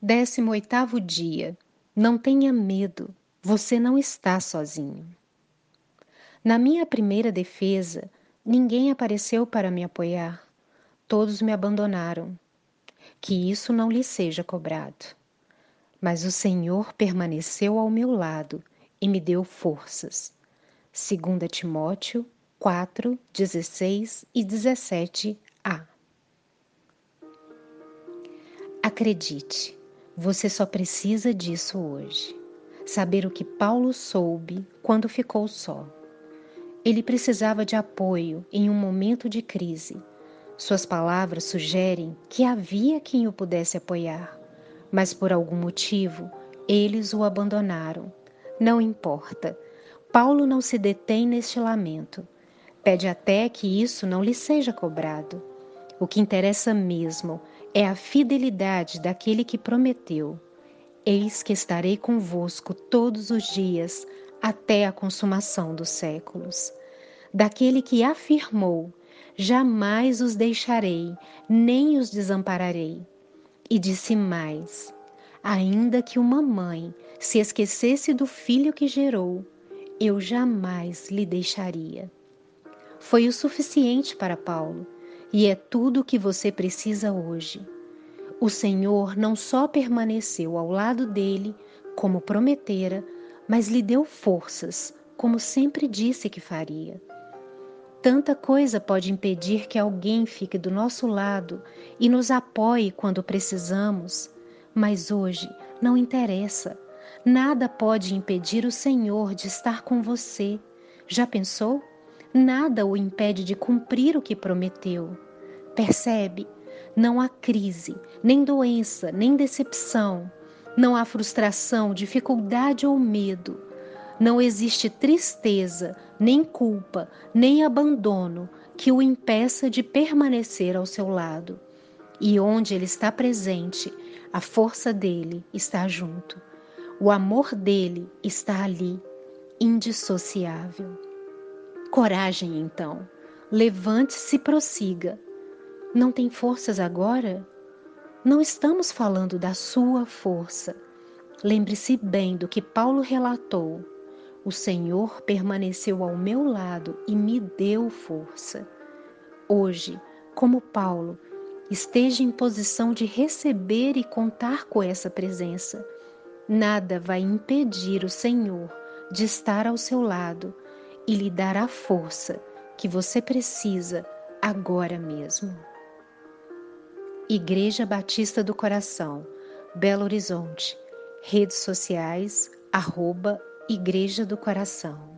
Décimo oitavo dia. Não tenha medo, você não está sozinho. Na minha primeira defesa, ninguém apareceu para me apoiar. Todos me abandonaram. Que isso não lhe seja cobrado. Mas o Senhor permaneceu ao meu lado e me deu forças. 2 Timóteo 4, 16 e 17a. Acredite, você só precisa disso hoje. Saber o que Paulo soube quando ficou só. Ele precisava de apoio em um momento de crise. Suas palavras sugerem que havia quem o pudesse apoiar, mas por algum motivo eles o abandonaram. Não importa. Paulo não se detém neste lamento. Pede até que isso não lhe seja cobrado. O que interessa mesmo é a fidelidade daquele que prometeu: Eis que estarei convosco todos os dias, até a consumação dos séculos. Daquele que afirmou: Jamais os deixarei, nem os desampararei. E disse mais: Ainda que uma mãe se esquecesse do filho que gerou, eu jamais lhe deixaria. Foi o suficiente para Paulo e é tudo o que você precisa hoje. O Senhor não só permaneceu ao lado dele, como prometera, mas lhe deu forças, como sempre disse que faria. Tanta coisa pode impedir que alguém fique do nosso lado e nos apoie quando precisamos, mas hoje não interessa. Nada pode impedir o Senhor de estar com você. Já pensou? Nada o impede de cumprir o que prometeu. Percebe? Não há crise, nem doença, nem decepção. Não há frustração, dificuldade ou medo. Não existe tristeza, nem culpa, nem abandono que o impeça de permanecer ao seu lado. E onde ele está presente, a força dele está junto. O amor dele está ali, indissociável. Coragem, então. Levante-se e prossiga. Não tem forças agora? Não estamos falando da sua força. Lembre-se bem do que Paulo relatou. O Senhor permaneceu ao meu lado e me deu força. Hoje, como Paulo, esteja em posição de receber e contar com essa presença. Nada vai impedir o Senhor de estar ao seu lado e lhe dar a força que você precisa agora mesmo. Igreja Batista do Coração, Belo Horizonte, redes sociais, arroba Igreja do Coração.